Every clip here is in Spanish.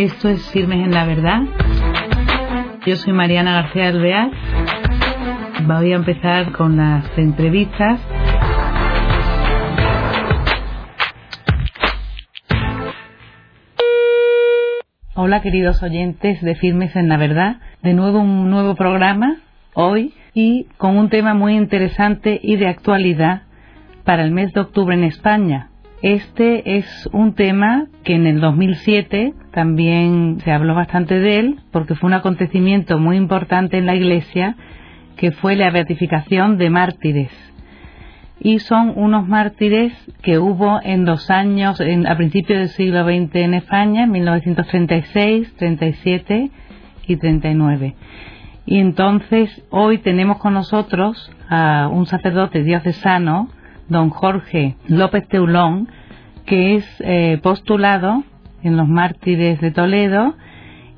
Esto es Firmes en la Verdad. Yo soy Mariana García Alvear. Voy a empezar con las entrevistas. Hola queridos oyentes de Firmes en la Verdad. De nuevo un nuevo programa hoy y con un tema muy interesante y de actualidad para el mes de octubre en España. Este es un tema que en el 2007 también se habló bastante de él porque fue un acontecimiento muy importante en la Iglesia que fue la beatificación de mártires. Y son unos mártires que hubo en dos años, a principios del siglo XX en España, en 1936, 37 y 39. Y entonces hoy tenemos con nosotros a un sacerdote diocesano, don Jorge López Teulón, que es eh, postulado en los mártires de Toledo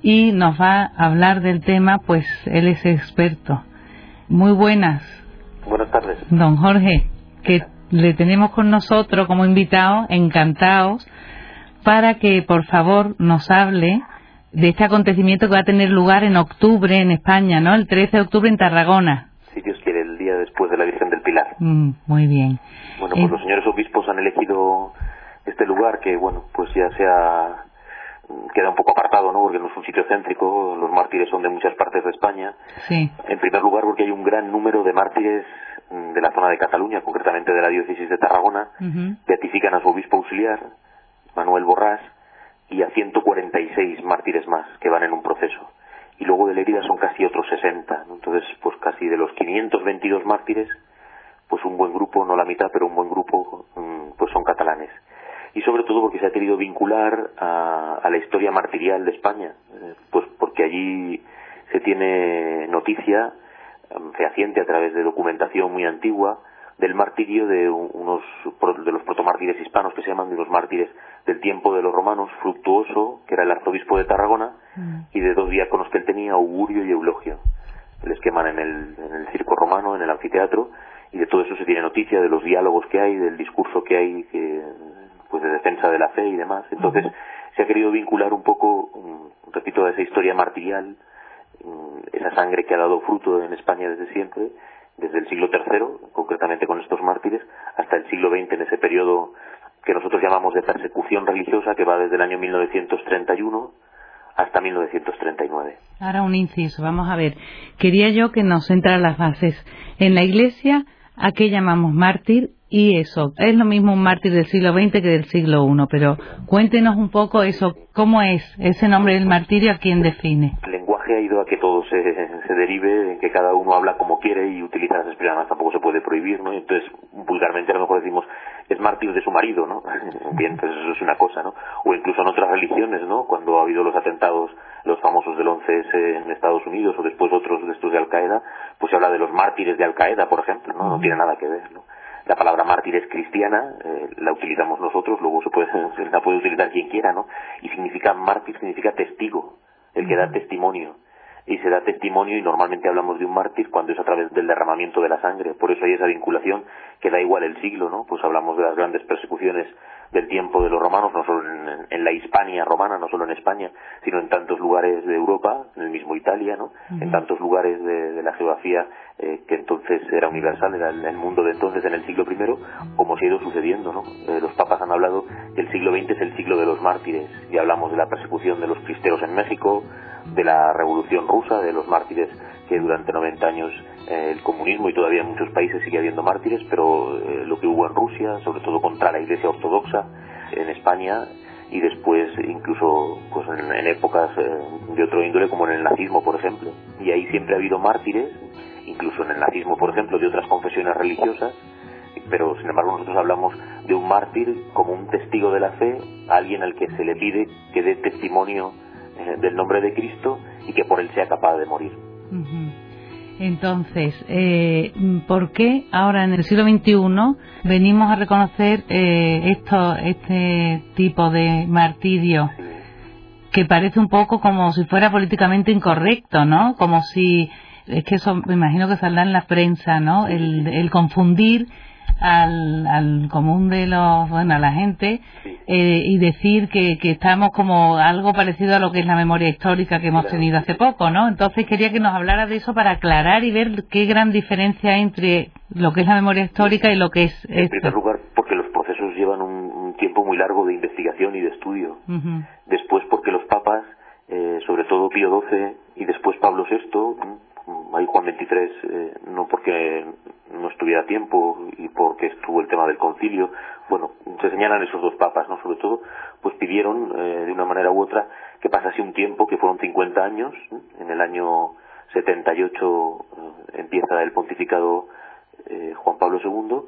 y nos va a hablar del tema, pues él es experto. Muy buenas. Buenas tardes. Don Jorge, que le tenemos con nosotros como invitado, encantados, para que por favor nos hable de este acontecimiento que va a tener lugar en octubre en España, ¿no? El 13 de octubre en Tarragona. Si Dios quiere, el día después de la Virgen del Pilar. Mm, muy bien. Bueno, pues eh, los señores obispos han elegido este lugar que, bueno, pues ya se ha queda un poco apartado, ¿no? Porque no es un sitio céntrico, los mártires son de muchas partes de España. Sí. En primer lugar, porque hay un gran número de mártires mm, de la zona de Cataluña, concretamente de la diócesis de Tarragona, beatifican a su obispo auxiliar, Manuel Borrás, y a 146 mártires más que van en un proceso. Y luego de la herida son casi otros 60. Entonces, pues casi de los 522 mártires, pues un buen grupo, no la mitad, pero un buen grupo, mm, pues son catalanes. Y sobre todo porque se ha querido vincular a, a la historia martirial de España, eh, pues porque allí se tiene noticia mm, fehaciente a través de documentación muy antigua del martirio de unos de los protomártires hispanos que se llaman de los mártires del tiempo de los romanos, Fructuoso, que era el arzobispo de Tarragona, mm. y de dos diáconos que él tenía, Augurio y Eulogio. Les queman en el, en el circo romano, en el anfiteatro, y de todo eso se tiene noticia, de los diálogos que hay, del discurso que hay, que, pues de defensa de la fe y demás. Entonces se ha querido vincular un poco, repito, a esa historia martirial, mm, esa sangre que ha dado fruto en España desde siempre, desde el siglo III, concretamente con estos mártires, hasta el siglo XX, en ese periodo que nosotros llamamos de persecución religiosa, que va desde el año 1931 hasta 1939. Ahora un inciso, vamos a ver. Quería yo que nos entrara las bases. En la Iglesia, ¿a qué llamamos mártir? Y eso, es lo mismo un mártir del siglo XX que del siglo I, pero cuéntenos un poco eso, ¿cómo es ese nombre del martirio? ¿A quién define? Ha ido a que todo se, se derive, que cada uno habla como quiere y utiliza las expresiones, tampoco se puede prohibir, ¿no? Entonces, vulgarmente a lo mejor decimos, es mártir de su marido, ¿no? Bien, pues eso es una cosa, ¿no? O incluso en otras religiones, ¿no? Cuando ha habido los atentados, los famosos del 11S en Estados Unidos o después otros de estos de Al-Qaeda, pues se habla de los mártires de Al-Qaeda, por ejemplo, ¿no? No tiene nada que ver, ¿no? La palabra mártir es cristiana, eh, la utilizamos nosotros, luego se puede, la puede utilizar quien quiera, ¿no? Y significa mártir, significa testigo, el que da testimonio y se da testimonio y normalmente hablamos de un mártir cuando es a través del derramamiento de la sangre. Por eso hay esa vinculación que da igual el siglo, ¿no? Pues hablamos de las grandes persecuciones del tiempo de los romanos, no solo en, la Hispania romana, no solo en España, sino en tantos lugares de Europa, en el mismo Italia, ¿no? En tantos lugares de, la geografía eh, que entonces era universal, era el, mundo de entonces en el siglo I, como se ha ido sucediendo, ¿no? Eh, los papas han hablado que el siglo XX es el siglo de los mártires y hablamos de la persecución de los cristeros en México, de la revolución rusa, de los mártires durante 90 años eh, el comunismo y todavía en muchos países sigue habiendo mártires, pero eh, lo que hubo en Rusia, sobre todo contra la Iglesia Ortodoxa, en España y después incluso pues en, épocas eh, de otro índole como en el nazismo, por ejemplo. Y ahí siempre ha habido mártires, incluso en el nazismo, por ejemplo, de otras confesiones religiosas, pero sin embargo nosotros hablamos de un mártir como un testigo de la fe, alguien al que se le pide que dé testimonio del nombre de Cristo y que por él sea capaz de morir. Entonces, eh, ¿por qué ahora en el siglo XXI venimos a reconocer eh, esto, este tipo de martirio que parece un poco como si fuera políticamente incorrecto, ¿no? Como si, es que eso me imagino que saldrá en la prensa, ¿no? El, el confundir al, al común de los, bueno, a la gente eh, y decir que, que estamos como algo parecido a lo que es la memoria histórica que hemos tenido hace poco, ¿no? Entonces quería que nos hablara de eso para aclarar y ver qué gran diferencia hay entre lo que es la memoria histórica y lo que es... En primer lugar, porque los procesos llevan un, tiempo muy largo de investigación y de estudio. Después, porque los papas, eh, sobre todo Pío XII y después Pablo VI, ahí Juan XXIII, eh, no porque no estuviera tiempo y porque estuvo el tema del concilio, bueno, se señalan esos dos papas, ¿no? Sobre todo, pues pidieron eh, de una manera u otra que pasase un tiempo, que fueron 50 años, en el año 78 eh, empieza el pontificado Juan Pablo II,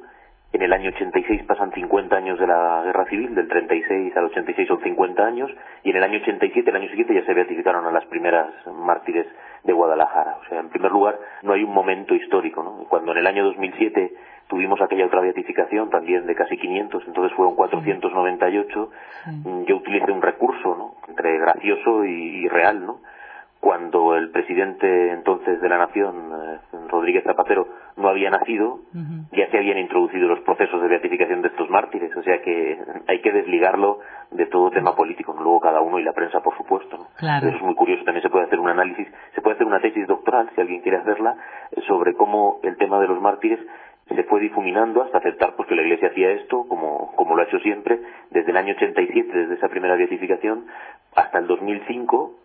en el año 86 pasan 50 años de la guerra civil, del 36 al 86 son 50 años, y en el año 87, el año siguiente, ya se beatificaron a las primeras mártires de Guadalajara. O sea, en primer lugar, no hay un momento histórico. ¿no? Cuando en el año 2007 tuvimos aquella otra beatificación también de casi 500, entonces fueron 498, mm, yo utilicé un recurso, ¿no? Entre gracioso y, real, ¿no? Cuando el presidente entonces de la Nación, eh, Rodríguez Zapatero, no había nacido, ya se habían introducido los procesos de beatificación de estos mártires, o sea que hay que desligarlo de todo tema político, luego cada uno y la prensa, por supuesto. Eso es muy curioso, también se puede hacer un análisis, se puede hacer una tesis doctoral, si alguien quiere hacerla, sobre cómo el tema de los mártires se fue difuminando hasta aceptar pues, que la Iglesia hacía esto, como, como lo ha hecho siempre, desde el año 87, desde esa primera beatificación, hasta el 2005,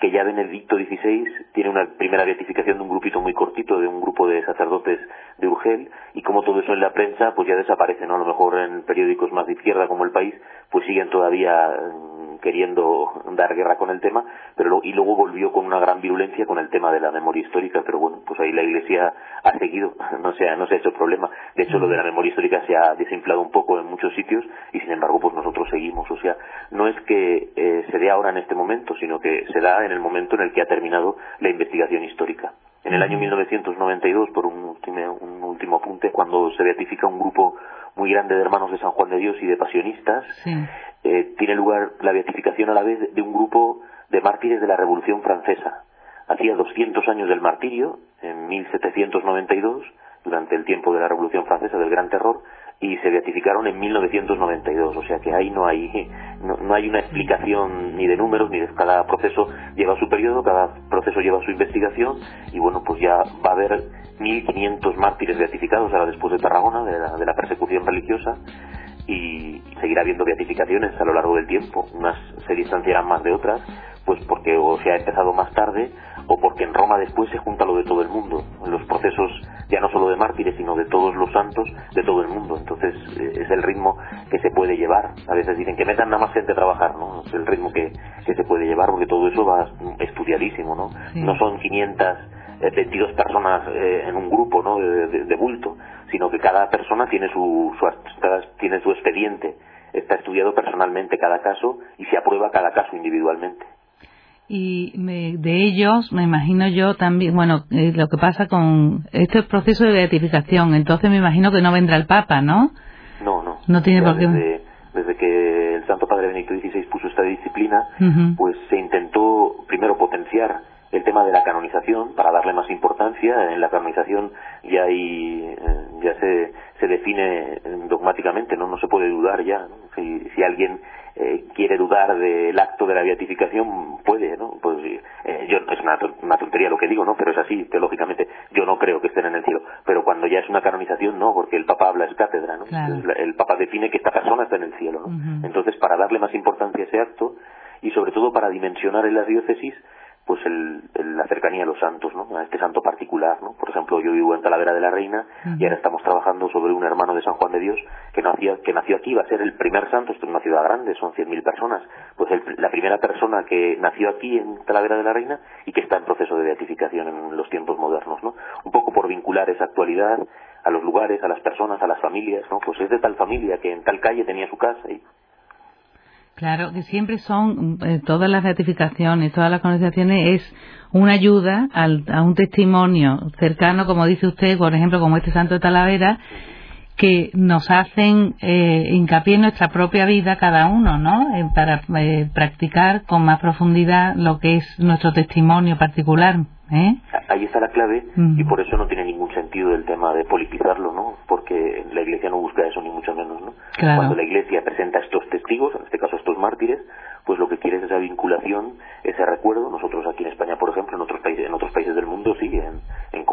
que ya Benedicto XVI tiene una primera beatificación de un grupito muy cortito, de un grupo de sacerdotes de Urgel, y como todo eso en la prensa, pues ya desaparece, ¿no? A lo mejor en periódicos más de izquierda como El País, pues siguen todavía mm, queriendo dar guerra con el tema, pero y luego volvió con una gran virulencia con el tema de la memoria histórica, pero bueno, pues ahí la Iglesia ha seguido, no se ha, no se ha hecho problema. De hecho, lo de la memoria histórica se ha desinflado un poco en muchos sitios y sin embargo, pues nosotros seguimos. O sea, no es que eh, se dé ahora en este momento, sino que se da en el momento en el que ha terminado la investigación histórica. En el año 1992, por un último, un último apunte, cuando se beatifica un grupo muy grande de hermanos de San Juan de Dios y de pasionistas, eh, tiene lugar la beatificación a la vez de un grupo de mártires de la Revolución Francesa. Hacía 200 años del martirio, en 1792, durante el tiempo de la Revolución Francesa, del Gran Terror, y se beatificaron en 1992. O sea que ahí no hay, no, hay una explicación ni de números ni de cada proceso lleva su periodo, cada proceso lleva su investigación y bueno, pues ya va a haber 1.500 mártires beatificados ahora después de Tarragona, de la, de la persecución religiosa y seguirá habiendo beatificaciones a lo largo del tiempo. Unas se distanciarán más de otras, pues porque o se ha empezado más tarde o porque en Roma después se junta lo de todo el mundo, los procesos ya no solo de mártires, sino de todos los santos de todo el mundo. Entonces eh, es el ritmo que se puede llevar. A veces dicen que metan nada más gente a trabajar, ¿no? Es el ritmo que, que se puede llevar porque todo eso va estudiadísimo, ¿no? No son 522 eh, personas eh, en un grupo, ¿no? De, bulto, sino que cada persona tiene su, su tiene su expediente. Está estudiado personalmente cada caso y se aprueba cada caso individualmente y de ellos me imagino yo también, bueno, eh, lo que pasa con este proceso de beatificación, entonces me imagino que no vendrá el Papa, ¿no? No, no. No tiene por qué. Desde, desde, que el Santo Padre Benedicto XVI puso esta disciplina, pues se intentó primero potenciar el tema de la canonización para darle más importancia. En la canonización ya hay, eh, ya se, se define dogmáticamente, no no se puede dudar ya. Si, si alguien eh, quiere dudar del acto de la beatificación, puede, ¿no? Pues eh, yo es una, una, tontería lo que digo, ¿no? Pero es así, teológicamente yo no creo que estén en el cielo. Pero cuando ya es una canonización, no, porque el Papa habla es cátedra, ¿no? El, Papa define que esta persona está en el cielo, ¿no? Entonces, para darle más importancia a ese acto y sobre todo para dimensionar en las diócesis pues el, la cercanía a los santos, ¿no? A este santo particular, ¿no? Por ejemplo, yo vivo en Talavera de la Reina y ahora estamos trabajando sobre un hermano de San Juan de Dios que nació, que nació aquí, va a ser el primer santo, esto es una ciudad grande, son 100.000 personas, pues la primera persona que nació aquí en Talavera de la Reina y que está en proceso de beatificación en los tiempos modernos, ¿no? Un poco por vincular esa actualidad a los lugares, a las personas, a las familias, ¿no? Pues es de tal familia que en tal calle tenía su casa y Claro, que siempre son eh, todas las ratificaciones, todas las conversaciones es una ayuda al, a un testimonio cercano, como dice usted, por ejemplo, como este Santo de Talavera, que nos hacen eh, hincapié en nuestra propia vida cada uno, ¿no? Eh, para eh, practicar con más profundidad lo que es nuestro testimonio particular. ¿eh? Ahí está la clave y por eso no tiene ningún sentido el tema de politizarlo, ¿no? Porque la Iglesia no busca eso ni mucho menos, ¿no? Cuando la Iglesia presenta estos testigos, en este caso estos mártires, pues lo que quiere es esa vinculación, ese recuerdo. Nosotros aquí en España, por ejemplo, en otros países, en otros países del mundo, sí, en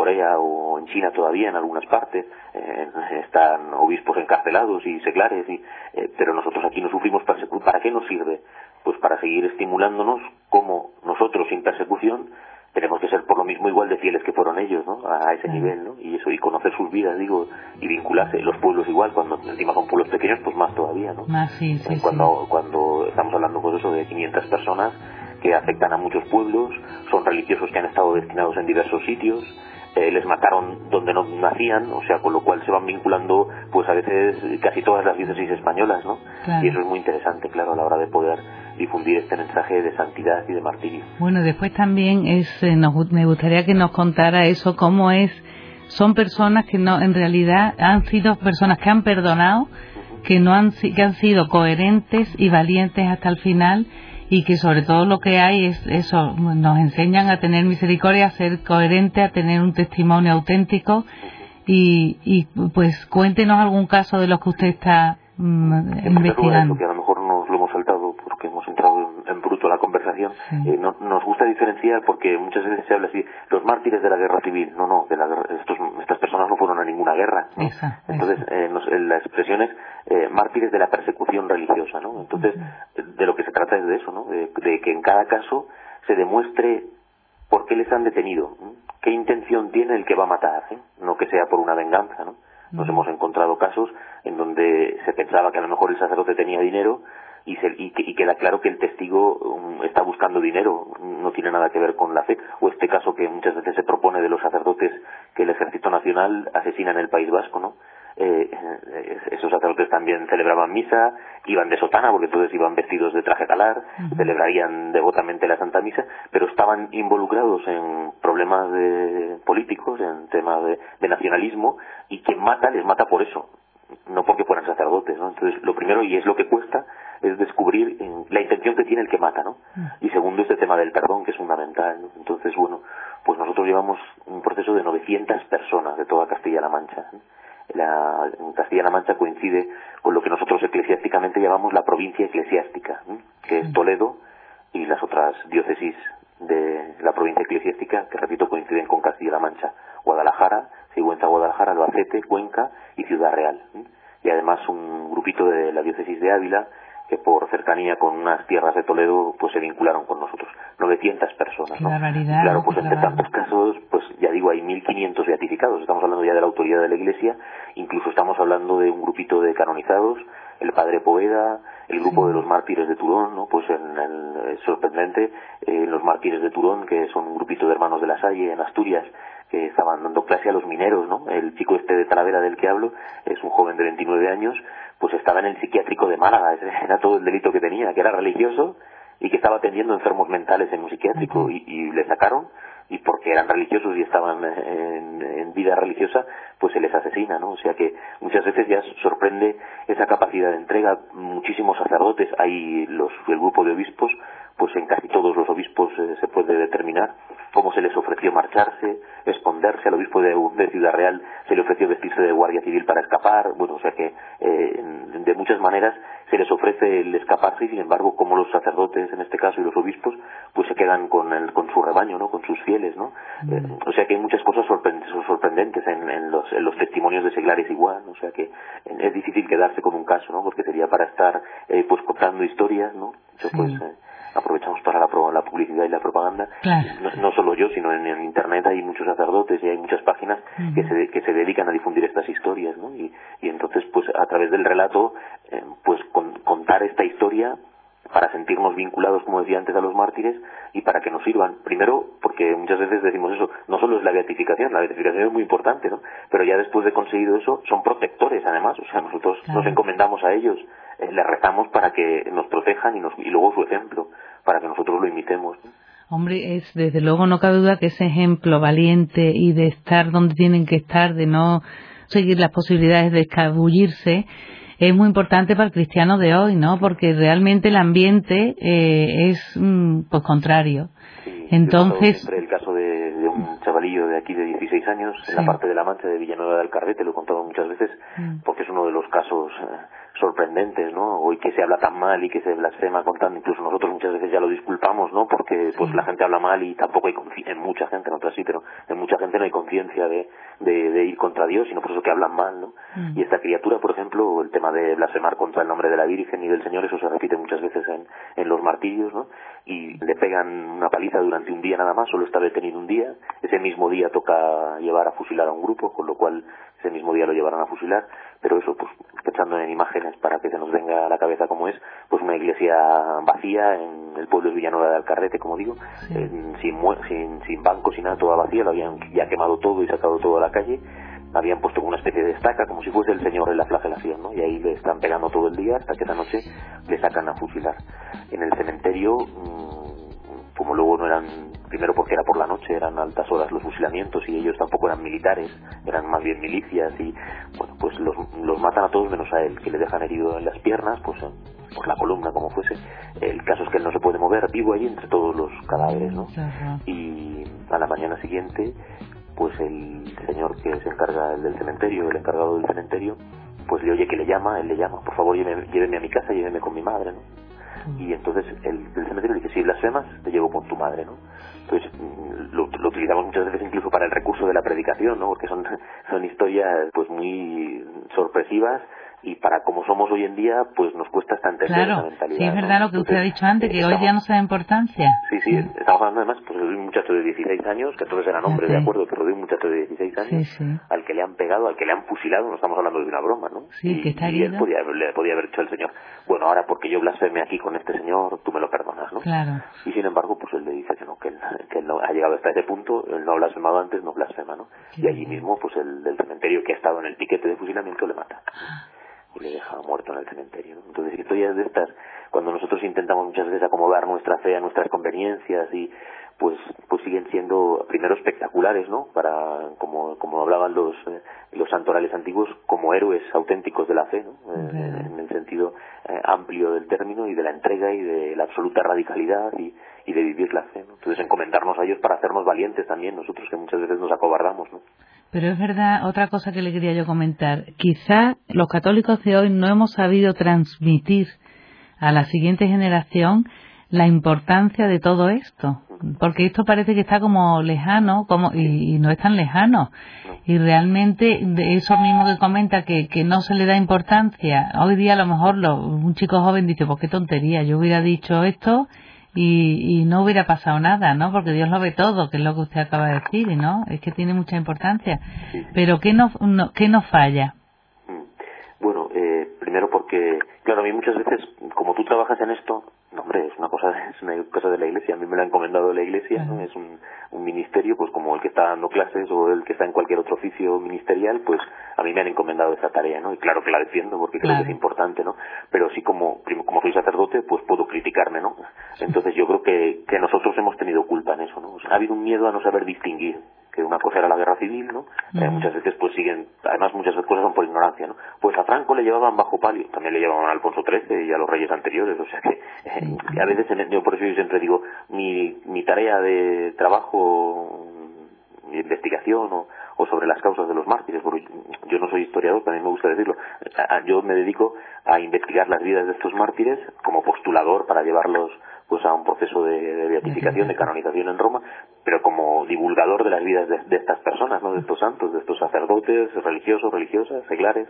Corea o en China todavía, en algunas partes, están obispos encarcelados y seglares, y, eh, pero nosotros aquí no sufrimos persecución. ¿Para qué nos sirve? Pues para seguir estimulándonos como nosotros sin persecución tenemos que ser por lo mismo igual de fieles que fueron ellos, ¿no? A ese nivel, ¿no? Y eso, y conocer sus vidas, digo, y vincularse. Los pueblos igual, cuando encima son pueblos pequeños, pues más todavía, ¿no? Más, sí, sí, cuando, cuando estamos hablando, pues eso, de 500 personas que afectan a muchos pueblos, son religiosos que han estado destinados en diversos sitios, eh, les mataron donde no nacían, o sea, con lo cual se van vinculando, pues a veces casi todas las diócesis españolas, ¿no? Y eso es muy interesante, claro, a la hora de poder difundir este mensaje de santidad y de martirio. Bueno, después también es, eh, me gustaría que nos contara eso, cómo es, son personas que no, en realidad han sido personas que han perdonado, que no han, que han sido coherentes y valientes hasta el final y que sobre todo lo que hay es eso, nos enseñan a tener misericordia, a ser coherente, a tener un testimonio auténtico y, y pues cuéntenos algún caso de los que usted está mm, investigando. Que a lo mejor nos lo hemos saltado porque hemos entrado en, bruto la conversación. Eh, no, nos gusta diferenciar porque muchas veces se habla así, los mártires de la guerra civil. No, no, de la, estos, estas personas no fueron a ninguna guerra. Entonces, eh, la expresión es eh, mártires de la persecución religiosa, ¿no? Entonces, de lo que se trata es de eso, ¿no? De, que en cada caso se demuestre por qué les han detenido, qué intención tiene el que va a matar, ¿eh? no que sea por una venganza, ¿no? Nos hemos encontrado casos en donde se pensaba que a lo mejor el sacerdote tenía dinero y, se, y, y, queda claro que el testigo um, está buscando dinero, no tiene nada que ver con la fe. O este caso que muchas veces se propone de los sacerdotes que el Ejército Nacional asesina en el País Vasco, ¿no? Eh, esos sacerdotes también celebraban misa, iban de sotana, porque entonces iban vestidos de traje talar, celebrarían devotamente la Santa Misa, pero estaban involucrados en problemas de políticos, en temas de, de nacionalismo, y quien mata les mata por eso, no porque fueran sacerdotes, ¿no? Entonces, lo primero, y es lo que cuesta, es descubrir la intención que tiene el que mata, ¿no? Y segundo, este tema del perdón, que es fundamental, Entonces, bueno, pues nosotros llevamos un proceso de 900 personas de toda Castilla-La Mancha. La, en Castilla-La Mancha coincide con lo que nosotros eclesiásticamente llamamos la provincia eclesiástica, que es Toledo y las otras diócesis de la provincia eclesiástica, que repito, coinciden con Castilla-La Mancha, Guadalajara, Sigüenza Guadalajara, Albacete, Cuenca y Ciudad Real. Y además un grupito de la diócesis de Ávila que por cercanía con unas tierras de Toledo pues se vincularon con nosotros. 900 personas ¿no? claro pues entre tantos casos pues ya digo hay 1500 beatificados. Estamos hablando ya de la autoridad de la Iglesia incluso estamos hablando de un grupito de canonizados el padre Poeda el grupo de los mártires de Turón no pues en el, es sorprendente eh, los mártires de Turón que son un grupito de hermanos de la Salle en Asturias que estaban dando clase a los mineros, ¿no? El chico este de Talavera del que hablo es un joven de 29 años, pues estaba en el psiquiátrico de Málaga, era todo el delito que tenía, que era religioso y que estaba atendiendo enfermos mentales en un psiquiátrico y, y le sacaron y porque eran religiosos y estaban en, en, vida religiosa, pues se les asesina, ¿no? O sea que muchas veces ya sorprende esa capacidad de entrega. Muchísimos sacerdotes, hay los, el grupo de obispos, pues en casi todos los obispos eh, se puede determinar cómo se les ofreció marcharse, esconderse, al obispo de, Ciudad Real se le ofreció vestirse de guardia civil para escapar, bueno, o sea que eh, de muchas maneras se les ofrece el escaparse y sin embargo como los sacerdotes en este caso y los obispos pues se quedan con, el, con su rebaño, ¿no? Con sus fieles, ¿no? Mm. Eh, o sea que hay muchas cosas sorprendentes, en, en, los, en los testimonios de seglares igual, o sea que es difícil quedarse con un caso, ¿no? Porque sería para estar eh, pues contando historias, ¿no? pues, aprovechamos para la, la publicidad y la propaganda. No, solo yo, sino en, Internet hay muchos sacerdotes y hay muchas páginas que, se, que se dedican a difundir estas historias, ¿no? Y, y entonces, pues a través del relato, eh, contar esta historia para sentirnos vinculados, como decía antes, a los mártires y para que nos sirvan. Primero, porque muchas veces decimos eso, no solo es la beatificación, la beatificación es muy importante, ¿no? Pero ya después de conseguido eso, son protectores además, o sea, nosotros nos encomendamos a ellos eh, le rezamos para que nos protejan y, nos, y luego su ejemplo, para que nosotros lo imitemos. Hombre, es desde luego no cabe duda que ese ejemplo valiente y de estar donde tienen que estar, de no seguir las posibilidades de escabullirse, es muy importante para el cristiano de hoy, ¿no? Porque realmente el ambiente eh, es mm, pues contrario. Entonces... el caso de, un chavalillo de aquí de 16 años, en la parte de la Mancha de Villanueva del Carrete, lo he contado muchas veces, mm. porque es uno de los casos eh, sorprendentes, ¿no? Hoy que se habla tan mal y que se blasfema con tan, incluso nosotros muchas veces ya lo disculpamos, ¿no? Porque pues la gente habla mal y tampoco hay en mucha gente, en otras sí, pero en mucha gente no hay conciencia de, de, ir contra Dios, sino por eso que hablan mal, ¿no? Mm. Y esta criatura, por ejemplo, el tema de blasfemar contra el nombre de la Virgen y del Señor, eso se repite muchas veces en, en los martirios, ¿no? Y le pegan una paliza durante un día nada más, solo está detenido un día, ese mismo día toca llevar a fusilar a un grupo, con lo cual ese mismo día lo llevarán a fusilar, pero eso, pues, pensando en imágenes para que se nos venga a la cabeza como es, pues una iglesia vacía en el pueblo de Villanueva de Alcarrete, como digo, sin, sin, sin bancos, sin nada, toda vacía, lo habían ya quemado todo y sacado todo a la calle, habían puesto una especie de estaca, como si fuese el señor en la flagelación, ¿no? Y ahí le están pegando todo el día hasta que esa noche le sacan a fusilar. En el cementerio, mm, como luego no eran primero porque era por la noche, eran altas horas los fusilamientos y ellos tampoco eran militares, eran más bien milicias y bueno, pues los, los matan a todos menos a él, que le dejan herido en las piernas, pues por la columna como fuese. El caso es que él no se puede mover, vivo allí entre todos los cadáveres, ¿no? Y a la mañana siguiente, pues el señor que se encarga del cementerio, el encargado del cementerio, pues le oye que le llama, él le llama, por favor lléveme, lléveme a mi casa, lléveme con mi madre, ¿no? Y entonces el, cementerio dice, si blasfemas, te llevo con tu madre, ¿no? Entonces mm, lo, lo, utilizamos muchas veces incluso para el recurso de la predicación, ¿no? Porque son, son historias pues muy sorpresivas y para como somos hoy en día, pues nos cuesta hasta entender claro, mentalidad. Sí, es verdad lo que usted ha dicho antes, que hoy ya no se da importancia. Sí, sí, estamos hablando además pues, de un muchacho de 16 años, que entonces eran hombres, de acuerdo, pero de un muchacho de 16 años, al que le han pegado, al que le han fusilado, no estamos hablando de una broma, ¿no? Sí, y, que está y él podía, le podía haber dicho al Señor, bueno, ahora porque yo blasfeme aquí con este Señor, tú me lo perdonas, ¿no? Claro. Y sin embargo, pues él le dice que no, que él, que él no ha llegado hasta ese punto, él no ha blasfemado antes, no blasfema, ¿no? y allí mismo, pues el del cementerio que ha estado en el piquete de fusilamiento le mata. Ah y le deja muerto en el cementerio. ¿no? Entonces, historias de estas, cuando nosotros intentamos muchas veces acomodar nuestra fe a nuestras conveniencias y pues pues siguen siendo primero espectaculares, ¿no? Para como como hablaban los eh, los santorales antiguos como héroes auténticos de la fe, ¿no? Eh, en el sentido eh, amplio del término y de la entrega y de la absoluta radicalidad y, y de vivir la fe, ¿no? Entonces encomendarnos a ellos para hacernos valientes también nosotros que muchas veces nos acobardamos, ¿no? Pero es verdad, otra cosa que le quería yo comentar, quizá los católicos de hoy no hemos sabido transmitir a la siguiente generación la importancia de todo esto, porque esto parece que está como lejano, como y, no es tan lejano. Y realmente de eso mismo que comenta que, que no se le da importancia. Hoy día a lo mejor lo, un chico joven dice, pues qué tontería, yo hubiera dicho esto y, y no hubiera pasado nada, ¿no? Porque Dios lo ve todo, que es lo que usted acaba de decir, ¿no? Es que tiene mucha importancia. Pero ¿qué nos, no, ¿qué nos falla? Mm. Bueno, eh, primero porque, claro, a mí muchas veces, como tú trabajas en esto, no, hombre, es una cosa, es una cosa de la iglesia. A mí me lo ha encomendado la iglesia, ¿no? es un, un ministerio, pues como el que está dando clases o el que está en cualquier otro oficio ministerial, pues a mí me han encomendado esa tarea, ¿no? Y claro que la defiendo porque creo que es importante, ¿no? Pero sí como, como soy sacerdote, pues puedo criticarme, ¿no? Entonces yo creo que, que nosotros hemos tenido culpa en eso, ¿no? ha habido un miedo a no saber distinguir que una cosa era la guerra civil, ¿no? Eh, muchas veces pues siguen, además muchas cosas son por ignorancia, ¿no? Pues a Franco le llevaban bajo palio, también le llevaban a Alfonso XIII y a los reyes anteriores, o sea que eh, a veces yo por eso yo siempre digo, mi, mi tarea de trabajo, mi investigación o, sobre las causas de los mártires, porque yo no soy historiador, también me gusta decirlo, yo me dedico a investigar las vidas de estos mártires como postulador para llevarlos pues a un proceso de, beatificación, de canonización en Roma, pero como divulgador de las vidas de, estas personas, ¿no? de estos santos, de estos sacerdotes, religiosos, religiosas, seglares.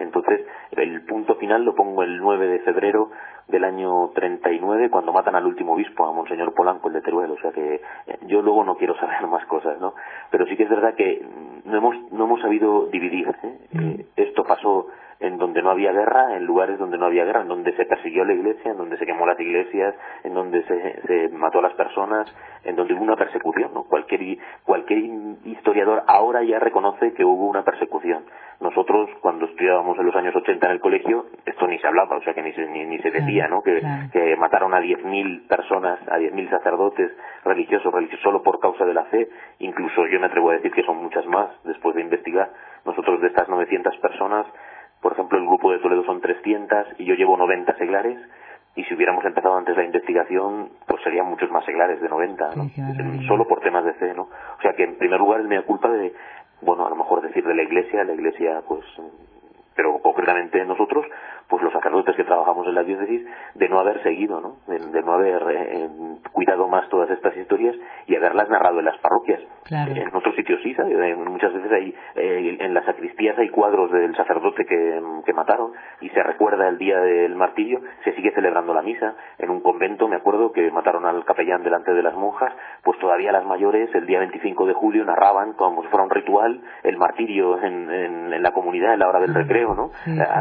Entonces, el final lo pongo el 9 de febrero del año 39, cuando matan al último obispo, a Monseñor Polanco, el de Teruel. O sea que eh, yo luego no quiero saber más cosas, ¿no? Pero sí que es verdad que no hemos, no hemos sabido dividir. ¿eh? Eh, esto pasó en donde no había guerra, en lugares donde no había guerra, en donde se persiguió la iglesia, en donde se quemó las iglesias, en donde se, se mató a las personas, en donde hubo una persecución. ¿no? Cualquier, cualquier historiador ahora ya reconoce que hubo una persecución. Nosotros, cuando estudiábamos en los años 80 en el colegio, esto ni se hablaba, o sea que ni se, ni, se decía, ¿no? Que, que mataron a 10.000 personas, a 10.000 sacerdotes religiosos, religiosos, solo por causa de la fe. Incluso yo me atrevo a decir que son muchas más, después de investigar. Nosotros de estas 900 personas, por ejemplo, el grupo de Toledo son 300 y yo llevo 90 seglares, y si hubiéramos empezado antes la investigación, pues serían muchos más seglares de 90, ¿no? Solo por temas de fe, ¿no? O sea que en primer lugar es mi culpa de, bueno, a lo mejor decir de la iglesia, la iglesia pues pero concretamente nosotros, pues los sacerdotes que trabajamos en la diócesis, de no haber seguido, ¿no? De, no haber eh, cuidado más todas estas historias y haberlas narrado en las parroquias. En otros sitios sí, ¿sabes? muchas veces hay, eh, en las sacristías hay cuadros del sacerdote que, que, mataron y se recuerda el día del martirio, se sigue celebrando la misa. En un convento, me acuerdo, que mataron al capellán delante de las monjas, pues todavía las mayores, el día 25 de julio, narraban como si fuera un ritual el martirio en, en, la comunidad en la hora del recreo, ¿no?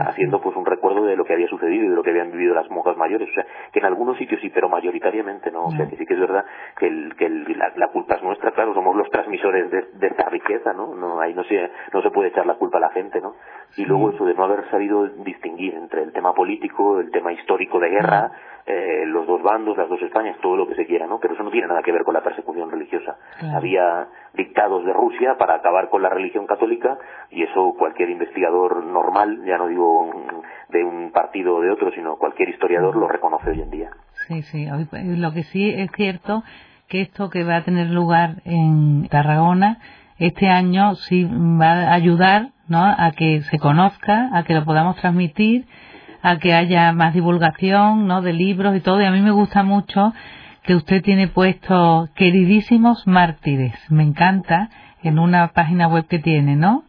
Haciendo pues un recuerdo de lo que había sucedido y de lo que habían vivido las monjas mayores. O sea, que en algunos sitios sí, pero mayoritariamente no. O sea, que sí que es verdad que, el, que la, culpa es nuestra, claro, somos los transmisores de, esta riqueza, ¿no? no Ahí no se, no se puede echar la culpa a la gente, ¿no? Y luego eso de no haber sabido distinguir entre el tema político, el tema histórico de guerra, eh, los dos bandos, las dos Españas, todo lo que se quiera, ¿no? Pero eso no tiene nada que ver con la persecución religiosa. Había dictados de Rusia para acabar con la religión católica y eso cualquier investigador normal, ya no digo de un partido o de otro, sino cualquier historiador lo reconoce hoy en día. Sí, sí. Lo que sí es cierto que esto que va a tener lugar en Tarragona este año sí va a ayudar ¿no? a que se conozca, a que lo podamos transmitir a que haya más divulgación, ¿no? De libros y todo. Y a mí me gusta mucho que usted tiene puesto queridísimos mártires. Me encanta en una página web que tiene, ¿no?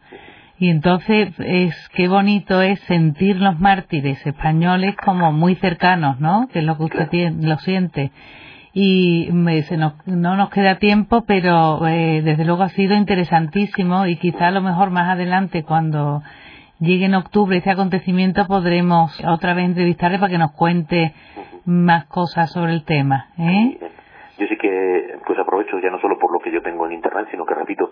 Y entonces es qué bonito es sentir los mártires españoles como muy cercanos, ¿no? Que es lo que usted tiene, lo siente. Y se nos, no nos queda tiempo, pero eh, desde luego ha sido interesantísimo y quizá a lo mejor más adelante cuando llegue en octubre ese acontecimiento podremos otra vez entrevistarle para que nos cuente más cosas sobre el tema. ¿eh? Yo sí que pues aprovecho ya no solo por lo que yo tengo en internet, sino que repito,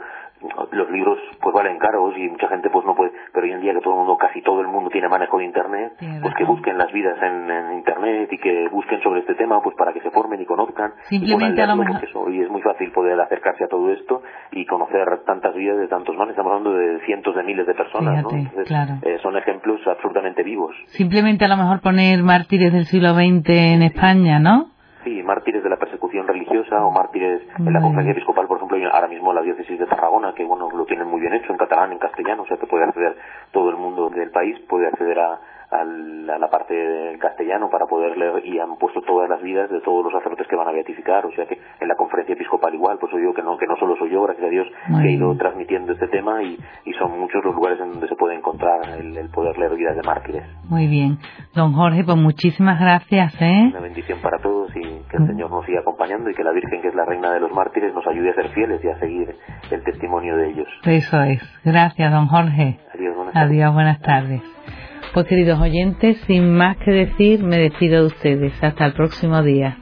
los libros pues valen caros y mucha gente pues no puede, pero hoy en día que todo el mundo, casi todo el mundo tiene manejo de internet, pues que busquen las vidas en, internet y que busquen sobre este tema pues para que se formen y conozcan. Simplemente a lo mejor. y es muy fácil poder acercarse a todo esto y conocer tantas vidas de tantos manes, estamos hablando de cientos de miles de personas, ¿no? Eh, son ejemplos absolutamente vivos. Simplemente a lo mejor poner mártires del siglo XX en España, ¿no? Sí, mártires de la persecución religiosa o mártires en la conferencia episcopal, por ejemplo, ahora mismo la diócesis de Tarragona, que bueno, lo tienen muy bien hecho en catalán, en castellano, o sea que puede acceder todo el mundo del país, puede acceder a, a la parte del castellano para poder leer y han puesto todas las vidas de todos los sacerdotes que van a beatificar, o sea que en la conferencia episcopal igual, pues yo que no, que no solo soy yo, gracias a Dios, que he ido transmitiendo este tema y, y, son muchos los lugares en donde se puede encontrar el, poder leer vidas de mártires. Muy bien. Don Jorge, pues muchísimas gracias. ¿eh? Una bendición para todos y que el Señor nos siga acompañando y que la Virgen, que es la reina de los mártires, nos ayude a ser fieles y a seguir el testimonio de ellos. Eso es. Gracias, don Jorge. Adiós, buenas tardes. Adiós, buenas tardes. Pues queridos oyentes, sin más que decir, me despido de ustedes. Hasta el próximo día.